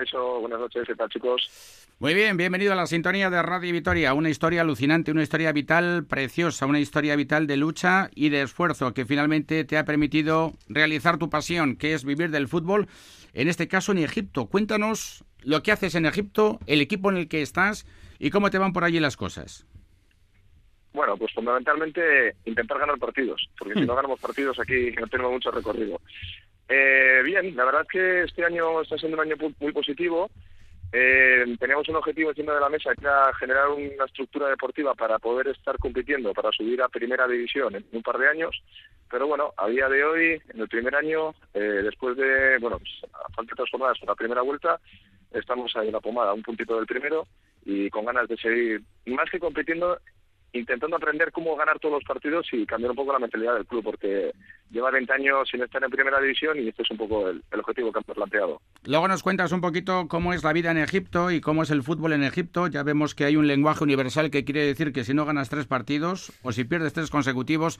Caixo, buenas noches, ¿qué tal chicos? Muy bien, bienvenido a la sintonía de Radio Vitoria, una historia alucinante, una historia vital preciosa, una historia vital de lucha y de esfuerzo que finalmente te ha permitido realizar tu pasión, que es vivir del fútbol, en este caso en Egipto. Cuéntanos lo que haces en Egipto, el equipo en el que estás y cómo te van por allí las cosas. Bueno, pues fundamentalmente intentar ganar partidos, porque si hmm. no ganamos partidos aquí no tenemos mucho recorrido. Eh, bien, la verdad es que este año está siendo un año muy positivo. Eh, teníamos un objetivo encima de la mesa que era generar una estructura deportiva para poder estar compitiendo, para subir a primera división en un par de años. Pero bueno, a día de hoy, en el primer año, eh, después de, bueno, pues, falta tres jornadas por la primera vuelta, estamos ahí en la pomada, un puntito del primero y con ganas de seguir, más que compitiendo, intentando aprender cómo ganar todos los partidos y cambiar un poco la mentalidad del club, porque lleva 20 años sin estar en primera división y este es un poco el, objetivo que hemos planteado. Luego nos cuentas un poquito cómo es la vida en Egipto y cómo es el fútbol en Egipto. Ya vemos que hay un lenguaje universal que quiere decir que si no ganas tres partidos o si pierdes tres consecutivos,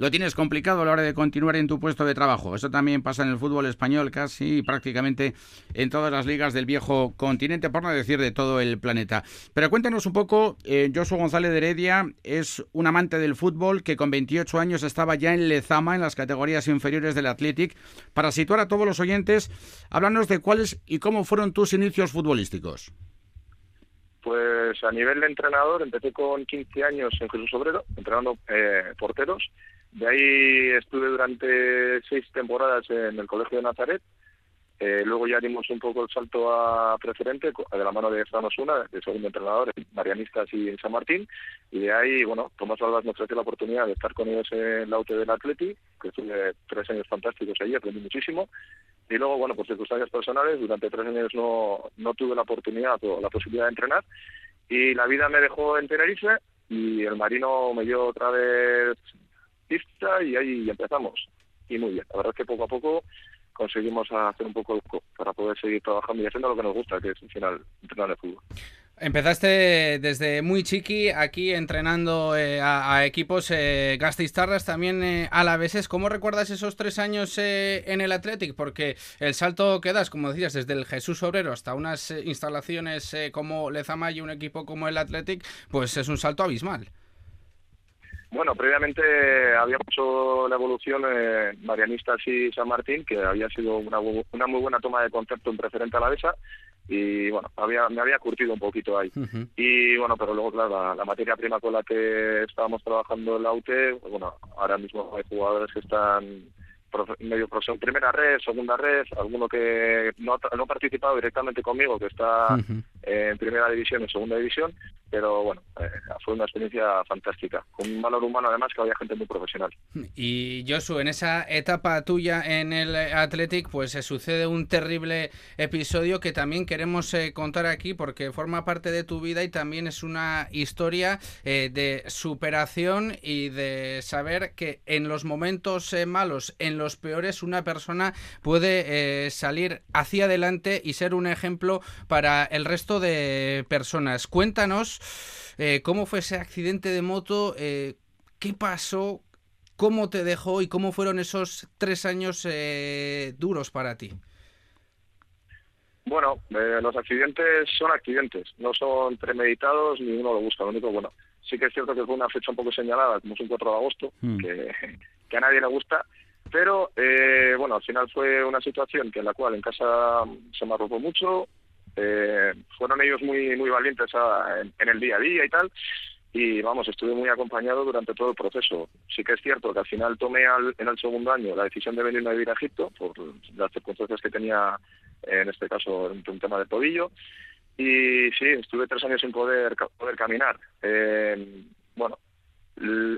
lo tienes complicado a la hora de continuar en tu puesto de trabajo. Eso también pasa en el fútbol español casi prácticamente en todas las ligas del viejo continente, por no decir de todo el planeta. Pero cuéntanos un poco, eh, González de Heredia es un amante del fútbol que con 28 años estaba ya en Lezama, en las categorías inferiores del Athletic. Para situar a todos los oyentes, háblanos de cuáles y cómo fueron tus inicios futbolísticos. Pues a nivel de entrenador empecé con 15 años en Jesús Obrero, entrenando eh, porteros de ahí estuve durante seis temporadas en el Colegio de Nazaret. Eh, luego ya dimos un poco el salto a preferente de la mano de Fran Osuna, de segundo entrenador en Marianistas y en San Martín. Y de ahí, bueno, Tomás Albas me ofreció la oportunidad de estar con ellos en la UTE del Atleti, que estuve tres años fantásticos allí, aprendí muchísimo. Y luego, bueno, por circunstancias personales, durante tres años no, no tuve la oportunidad o la posibilidad de entrenar. Y la vida me dejó en Tenerife y el Marino me dio otra vez y ahí empezamos. Y muy bien, la verdad es que poco a poco conseguimos hacer un poco para poder seguir trabajando y haciendo lo que nos gusta, que es al final entrenar el fútbol. Empezaste desde muy chiqui aquí entrenando eh, a, equipos eh, gastistarras, también eh, alaveses. ¿Cómo recuerdas esos tres años eh, en el Athletic? Porque el salto que das, como decías, desde el Jesús Obrero hasta unas instalaciones como Lezama y un equipo como el Athletic, pues es un salto abismal. Bueno, previamente había hecho la evolución en Marianistas y San Martín, que había sido una, una muy buena toma de concepto en preferente a la BESA, y bueno, había, me había curtido un poquito ahí. Y bueno, pero luego, claro, la, materia prima con la que estábamos trabajando en la UTE, bueno, ahora mismo hay jugadores que están medio profesión, primera red, segunda red, alguno que no, no ha participado directamente conmigo, que está en primera división, en segunda división, pero bueno, eh, fue una experiencia fantástica, con un valor humano además que había gente muy profesional. Y Josu, en esa etapa tuya en el Athletic, pues se sucede un terrible episodio que también queremos eh, contar aquí porque forma parte de tu vida y también es una historia eh, de superación y de saber que en los momentos malos, en los peores, una persona puede salir hacia adelante y ser un ejemplo para el resto de personas. Cuéntanos eh, cómo fue ese accidente de moto, eh, qué pasó, cómo te dejó y cómo fueron esos tres años eh, duros para ti. Bueno, los accidentes son accidentes, no son premeditados ni uno lo busca. Lo único, bueno, sí que es cierto que fue una fecha un poco señalada, como es un 4 de agosto, que, que, a nadie le gusta, pero bueno, al final fue una situación que en la cual en casa se me arropó mucho, eh, fueron ellos muy muy valientes en, el día a día y tal. Y vamos, estuve muy acompañado durante todo el proceso. Sí que es cierto que al final tomé en el segundo año la decisión de venirme a vivir a Egipto por las circunstancias que tenía, en este caso, un tema de tobillo. Y sí, estuve tres años sin poder, poder caminar. Eh, bueno,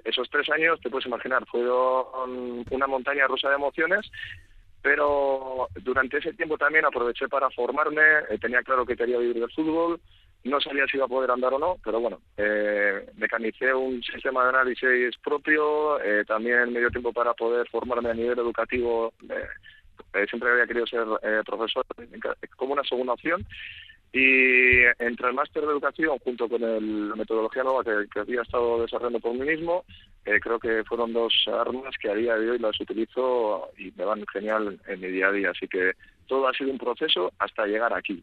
esos tres años, te puedes imaginar, fueron una montaña rusa de emociones pero durante ese tiempo también aproveché para formarme, eh, tenía claro que quería vivir del fútbol, no sabía si iba a poder andar o no, pero bueno, eh, mecanicé un sistema de análisis propio, eh, también me dio tiempo para poder formarme a nivel educativo, eh, siempre había querido ser profesor como una segunda opción, y entre el máster de educación junto con el, la metodología nueva que, había estado desarrollando por mí mismo, eh, creo que fueron dos armas que a día de hoy las utilizo y me van genial en mi día a día. Así que todo ha sido un proceso hasta llegar aquí.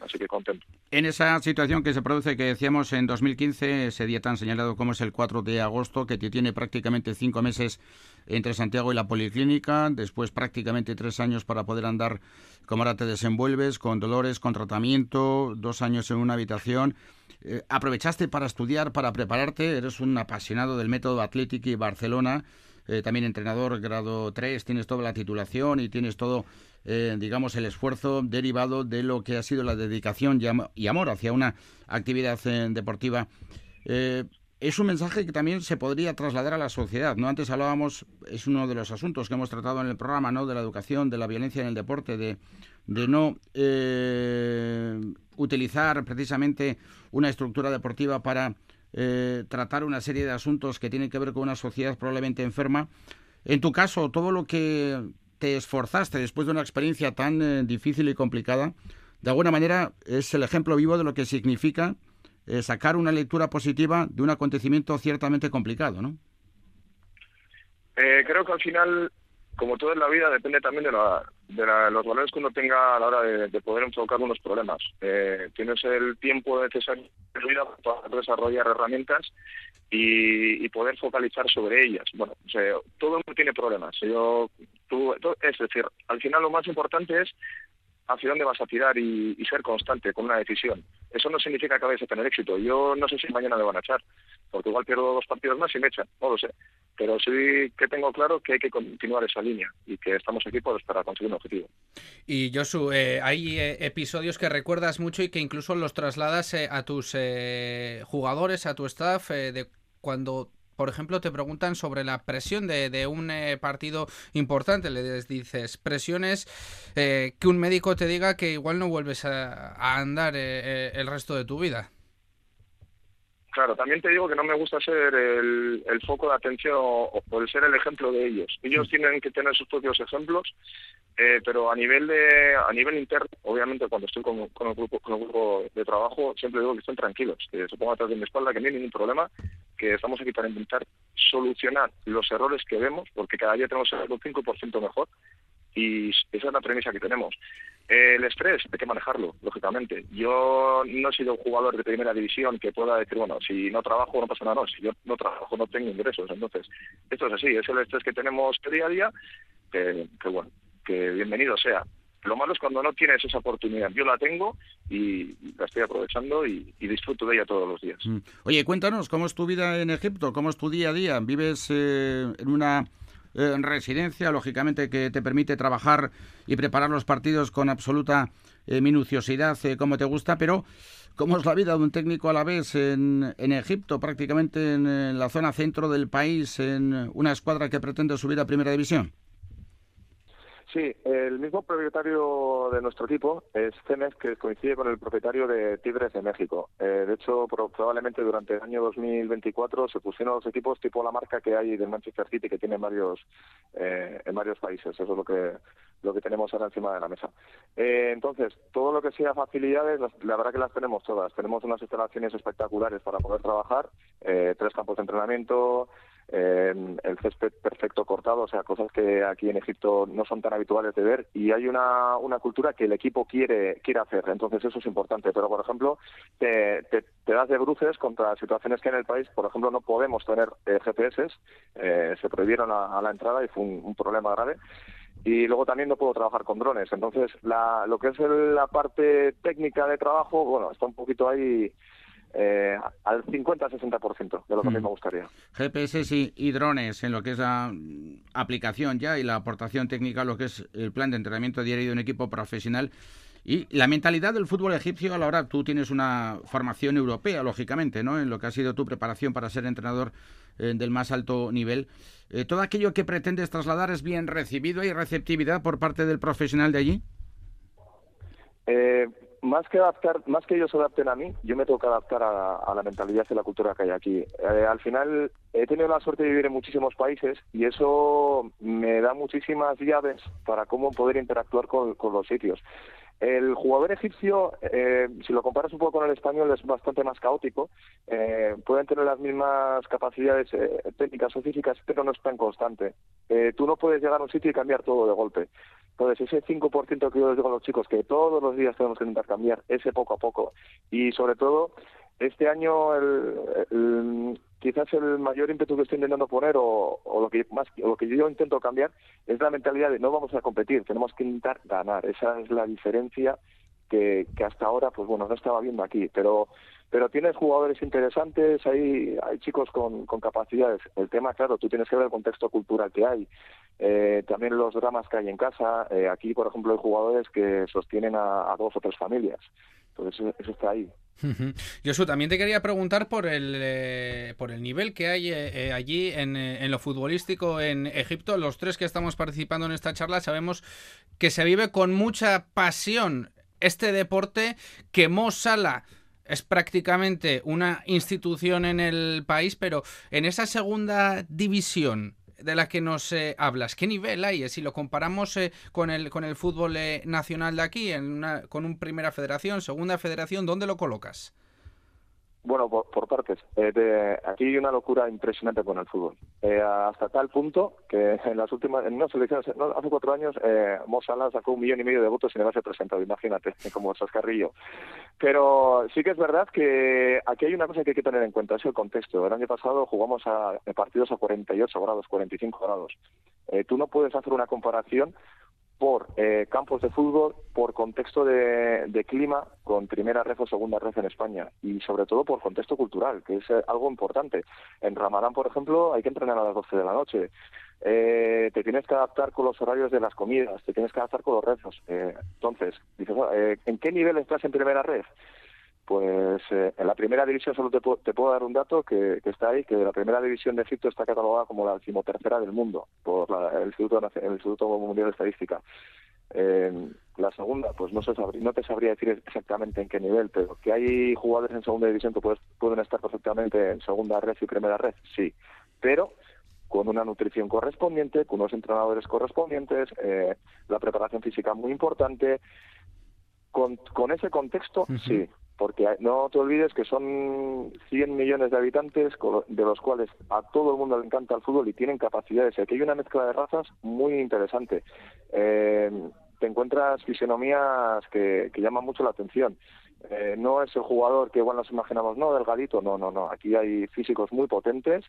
Así que contento. En esa situación que se produce, que decíamos en 2015, ese día tan señalado como es el 4 de agosto, que te tiene prácticamente cinco meses entre Santiago y la policlínica, después prácticamente tres años para poder andar como ahora te desenvuelves, con dolores, con tratamiento, dos años en una habitación. Eh, aprovechaste para estudiar, para prepararte, eres un apasionado del método Atlético y Barcelona, eh, también entrenador grado 3, tienes toda la titulación y tienes todo eh, digamos, el esfuerzo derivado de lo que ha sido la dedicación y, amor hacia una actividad eh, deportiva. Eh, es un mensaje que también se podría trasladar a la sociedad, ¿no? Antes hablábamos, es uno de los asuntos que hemos tratado en el programa, ¿no? De la educación, de la violencia en el deporte, de, de no utilizar precisamente una estructura deportiva para tratar una serie de asuntos que tienen que ver con una sociedad probablemente enferma. En tu caso, todo lo que te esforzaste después de una experiencia tan eh, difícil y complicada, de alguna manera es el ejemplo vivo de lo que significa eh, sacar una lectura positiva de un acontecimiento ciertamente complicado, ¿no? Eh, creo que al final, como todo en la vida, depende también de, los valores que uno tenga a la hora de, poder enfocar unos problemas. tienes el tiempo necesario en vida para desarrollar herramientas y, poder focalizar sobre ellas. Bueno, todo el mundo tiene problemas. Yo, tú, es decir, al final lo más importante es hacia dónde vas a tirar y, ser constante con una decisión. Eso no significa que vayas a tener éxito. Yo no sé si mañana me van a echar, porque igual pierdo dos partidos más y me echan, no lo sé. Pero sí que tengo claro que hay que continuar esa línea y que estamos aquí pues, para conseguir un objetivo. Y Josu, eh, hay eh, episodios que recuerdas mucho y que incluso los trasladas eh, a tus jugadores, a tu staff, de cuando por ejemplo, te preguntan sobre la presión de, un eh, partido importante. Le dices, presiones eh, que un médico te diga que igual no vuelves a, andar eh, el resto de tu vida. Claro, también te digo que no me gusta ser el, foco de atención o, por ser el ejemplo de ellos. Ellos tienen que tener sus propios ejemplos, eh, pero a nivel de a nivel interno, obviamente cuando estoy con, el grupo con el grupo de trabajo siempre digo que estén tranquilos, que se pongan atrás de mi espalda, que no hay ningún problema, que estamos aquí para intentar solucionar los errores que vemos, porque cada día tenemos el 5% mejor y esa es la premisa que tenemos. El estrés hay que manejarlo, lógicamente. Yo no he sido un jugador de primera división que pueda decir, bueno, si no trabajo no pasa nada, no, si yo no trabajo no tengo ingresos. Entonces, esto es así, es el estrés que tenemos día a día, que, bueno, que bienvenido sea. Lo malo es cuando no tienes esa oportunidad. Yo la tengo y la estoy aprovechando y, disfruto de ella todos los días. Mm. Oye, cuéntanos, ¿cómo es tu vida en Egipto? ¿Cómo es tu día a día? ¿Vives eh, en una en residencia, lógicamente que te permite trabajar y preparar los partidos con absoluta eh, minuciosidad eh, como te gusta, pero ¿cómo es la vida de un técnico a la vez en, en Egipto, prácticamente en, la zona centro del país, en una escuadra que pretende subir a Primera División? Sí, el mismo propietario de nuestro equipo es Cemex, que coincide con el propietario de Tigres de México. Eh, de hecho, probablemente durante el año 2024 se pusieron los equipos tipo la marca que hay del Manchester City, que tiene varios, eh, en varios países. Eso es lo que lo que tenemos ahora encima de la mesa. Eh, entonces, todo lo que sea facilidades, la verdad que las tenemos todas. Tenemos unas instalaciones espectaculares para poder trabajar, tres campos de entrenamiento, el césped perfecto cortado, o sea, cosas que aquí en Egipto no son tan habituales de ver y hay una, una cultura que el equipo quiere quiere hacer, entonces eso es importante, pero por ejemplo, te, te, das de bruces contra situaciones que en el país, por ejemplo, no podemos tener eh, GPS, eh, se prohibieron a, la entrada y fue un, problema grave y luego también no puedo trabajar con drones. Entonces, la, lo que es la parte técnica de trabajo, bueno, está un poquito ahí eh, al 50-60% de lo que a mí mm. me gustaría. GPS y, drones en lo que es la aplicación ya y la aportación técnica, lo que es el plan de entrenamiento diario de un equipo profesional. Y la mentalidad del fútbol egipcio, a la hora tú tienes una formación europea, lógicamente, ¿no? En lo que ha sido tu preparación para ser entrenador eh, del más alto nivel. Eh, ¿Todo aquello que pretendes trasladar es bien recibido? ¿Hay receptividad por parte del profesional de allí? Eh, más que adaptar, más que ellos se adapten a mí, yo me tengo que adaptar a, la mentalidad y la cultura que hay aquí. Eh, al final he tenido la suerte de vivir en muchísimos países y eso me da muchísimas llaves para cómo poder interactuar con, los sitios. El jugador egipcio, eh, si lo comparas un poco con el español, es bastante más caótico. Eh, pueden tener las mismas capacidades eh, técnicas o físicas, pero no es tan constante. tú no puedes llegar a un sitio y cambiar todo de golpe. Entonces, ese 5% que yo les digo a los chicos, que todos los días tenemos que intentar cambiar, ese poco a poco. Y sobre todo, este año el, quizás el mayor ímpetu que estoy intentando poner o, lo que más lo que yo intento cambiar es la mentalidad de no vamos a competir, tenemos que intentar ganar. Esa es la diferencia que, que hasta ahora pues bueno no estaba viendo aquí, pero pero tienes jugadores interesantes, hay, hay chicos con, con capacidades. El tema, claro, tú tienes que ver el contexto cultural que hay, eh, también los dramas que hay en casa. Eh, aquí, por ejemplo, hay jugadores que sostienen a, dos o tres familias. Entonces, eso, está ahí. Josu, también te quería preguntar por el, eh, por el nivel que hay allí en, en, lo futbolístico en Egipto. Los tres que estamos participando en esta charla sabemos que se vive con mucha pasión este deporte que Mo Salah es prácticamente una institución en el país, pero en esa segunda división de la que nos eh, hablas, ¿qué nivel hay? Si lo comparamos eh, con, el, con el fútbol eh, nacional de aquí, en una, con un primera federación, segunda federación, ¿dónde lo colocas? Bueno, por, partes. Eh, aquí hay una locura impresionante con el fútbol. Eh, hasta tal punto que en las últimas, en unas elecciones, hace cuatro años, eh, Mo Salah sacó un millón y medio de votos sin haberse presentado, imagínate, como Sascarrillo. Pero sí que es verdad que aquí hay una cosa que hay que tener en cuenta, es el contexto. El año pasado jugamos a partidos a 48 grados, 45 grados. Eh, tú no puedes hacer una comparación por eh, campos de fútbol, por contexto de, clima con primera red o segunda red en España y sobre todo por contexto cultural, que es eh, algo importante. En Ramadán, por ejemplo, hay que entrenar a las 12 de la noche. Eh, te tienes que adaptar con los horarios de las comidas, te tienes que adaptar con los rezos. entonces, dices, ¿en qué nivel estás en primera red? Pues eh, en la primera división solo te, puedo dar un dato que, está ahí, que la primera división de Egipto está catalogada como la decimotercera del mundo por el, Instituto, el Instituto Mundial de Estadística. la segunda, pues no, se no te sabría decir exactamente en qué nivel, pero que hay jugadores en segunda división que pueden estar perfectamente en segunda red y primera red, sí. Pero con una nutrición correspondiente, con unos entrenadores correspondientes, eh, la preparación física muy importante. Con, con ese contexto, sí, porque no te olvides que son 100 millones de habitantes, de los cuales a todo el mundo le encanta el fútbol y tienen capacidades. Aquí hay una mezcla de razas muy interesante. Eh, te encuentras fisionomías que, llaman mucho la atención. Eh, no es el jugador que igual nos imaginamos, no, delgadito, no, no, no. Aquí hay físicos muy potentes,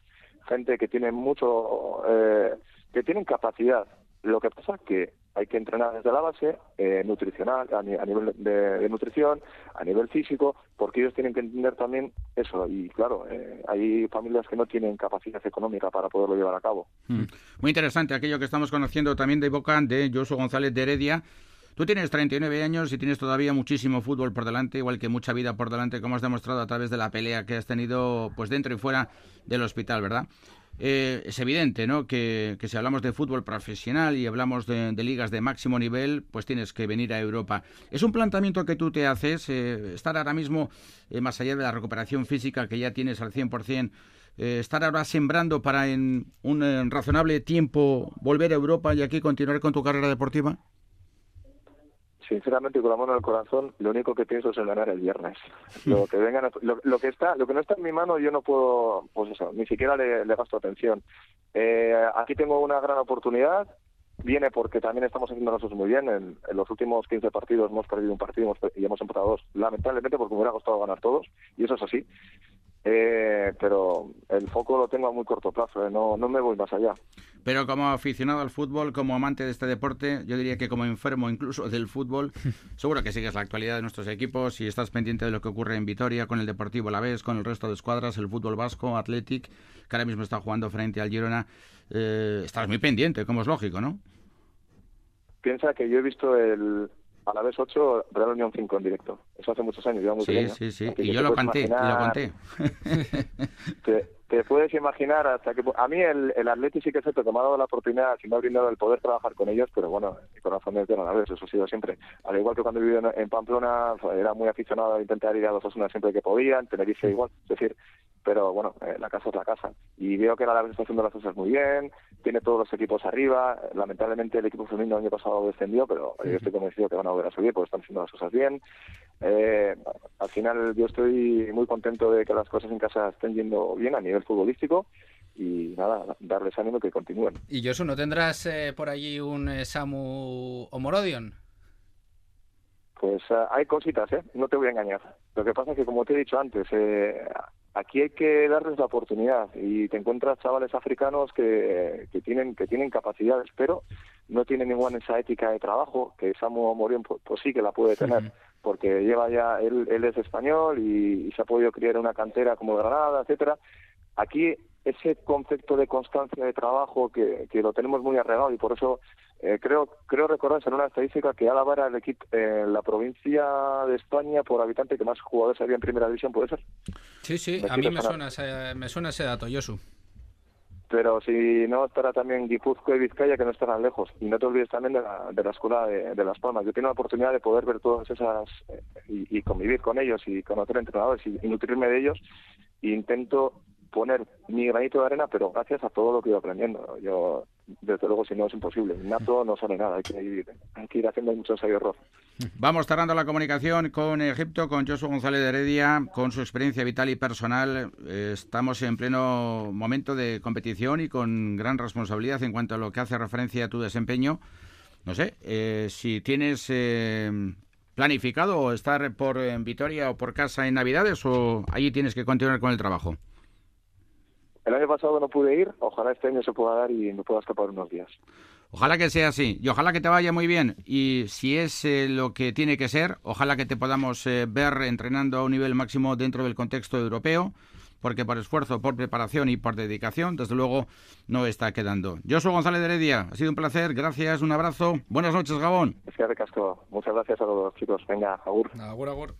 gente que tiene mucho, eh, que tienen capacidad. Lo que pasa que hay que entrenar desde la base, eh, nutricional, a, nivel de, nutrición, a nivel físico, porque ellos tienen que entender también eso. Y claro, eh, hay familias que no tienen capacidad económica para poderlo llevar a cabo. Mm. Muy interesante aquello que estamos conociendo también de boca de Josu González de Heredia. Tú tienes 39 años y tienes todavía muchísimo fútbol por delante, igual que mucha vida por delante, como has demostrado a través de la pelea que has tenido pues dentro y fuera del hospital, ¿verdad? Eh, es evidente ¿no? Que, si hablamos de fútbol profesional y hablamos de, ligas de máximo nivel, pues tienes que venir a Europa. ¿Es un planteamiento que tú te haces, eh, estar ahora mismo, eh, más allá de la recuperación física que ya tienes al 100%, estar ahora sembrando para en un razonable tiempo volver a Europa y aquí continuar con tu carrera deportiva? Sinceramente con la mano en el corazón lo único que pienso es en ganar el viernes. Lo que vengan lo, que está lo que no está en mi mano yo no puedo pues eso ni siquiera le, gasto atención. Eh, aquí tengo una gran oportunidad viene porque también estamos haciendo nosotros muy bien. En, los últimos 15 partidos hemos perdido un partido y hemos empatado dos lamentablemente porque me hubiera costado ganar todos y eso es así eh, pero el foco lo tengo a muy corto plazo, eh, no, no me voy más allá. Pero como aficionado al fútbol, como amante de este deporte, yo diría que como enfermo incluso del fútbol, seguro que sigues la actualidad de nuestros equipos y estás pendiente de lo que ocurre en Vitoria con el Deportivo La Vez, con el resto de escuadras, el fútbol vasco, Athletic, que ahora mismo está jugando frente al Girona. Eh, estás muy pendiente, como es lógico, ¿no? Piensa que yo he visto el, a la vez 8, Real Unión 5 en directo. Eso hace muchos años, yo muy Sí, sí, sí. Y yo lo canté, lo conté. Te, puedes imaginar hasta que... A mí el, el Atleti sí que es cierto que me ha dado la oportunidad, sí me ha brindado el poder trabajar con ellos, pero bueno, mi corazón es de la vez, eso ha sido siempre. Al igual que cuando viví en, Pamplona, era muy aficionado a intentar ir a los Osuna siempre que podía, en Tenerife igual. Es decir, pero bueno, eh, la casa es la casa. Y veo que la Alavés está haciendo las cosas muy bien, tiene todos los equipos arriba, lamentablemente el equipo femenino el año pasado descendió, pero yo estoy convencido que van a volver a subir porque están haciendo las cosas bien. Eh, al final yo estoy muy contento de que las cosas en casa estén yendo bien a nivel futbolístico y nada, darles ánimo que continúen. ¿Y Josu, no tendrás eh, por allí un Samu Omorodion? Pues hay cositas, ¿eh? No te voy a engañar. Lo que pasa es que, como te he dicho antes, eh, aquí hay que darles la oportunidad y te encuentras chavales africanos que, que tienen que tienen capacidades, pero no tienen ninguna esa ética de trabajo que Samu Morión pues, pues, sí que la puede tener, porque lleva ya él, él es español y, se ha podido criar una cantera como Granada, etcétera. Aquí ese concepto de constancia de trabajo que, que lo tenemos muy arregado y por eso eh, creo creo recordar en una estadística que Álava era el equipo en la provincia de España por habitante que más jugadores había en primera división, ¿puede ser? Sí, sí, a mí me suena, ese, me suena ese dato, Josu. Pero si no estará también Guipúzcoa y Vizcaya, que no estarán lejos. Y no te olvides también de la, de la escuela de, Las Palmas. Yo tengo la oportunidad de poder ver todas esas eh, y, convivir con ellos y conocer entrenadores y, y nutrirme de ellos. E intento poner mi granito de arena, pero gracias a todo lo que he ido aprendiendo. Yo, desde luego, si no es imposible. Nato no sale nada, hay que ir, haciendo mucho ensayo error. Vamos cerrando la comunicación con Egipto, con Josué González de Heredia, con su experiencia vital y personal. Estamos en pleno momento de competición y con gran responsabilidad en cuanto a lo que hace referencia a tu desempeño. No sé, eh, si tienes eh, planificado estar por en Vitoria o por casa en Navidades o allí tienes que continuar con el trabajo. El año pasado no pude ir, ojalá este año se pueda dar y me pueda escapar unos días. Ojalá que sea así y ojalá que te vaya muy bien. Y si es eh, lo que tiene que ser, ojalá que te podamos eh, ver entrenando a un nivel máximo dentro del contexto europeo, porque por esfuerzo, por preparación y por dedicación, desde luego, no está quedando. Yo soy González de Heredia, ha sido un placer, gracias, un abrazo. Buenas noches, Gabón. Es que Muchas gracias a todos, chicos. Venga, agur. Agur, agur.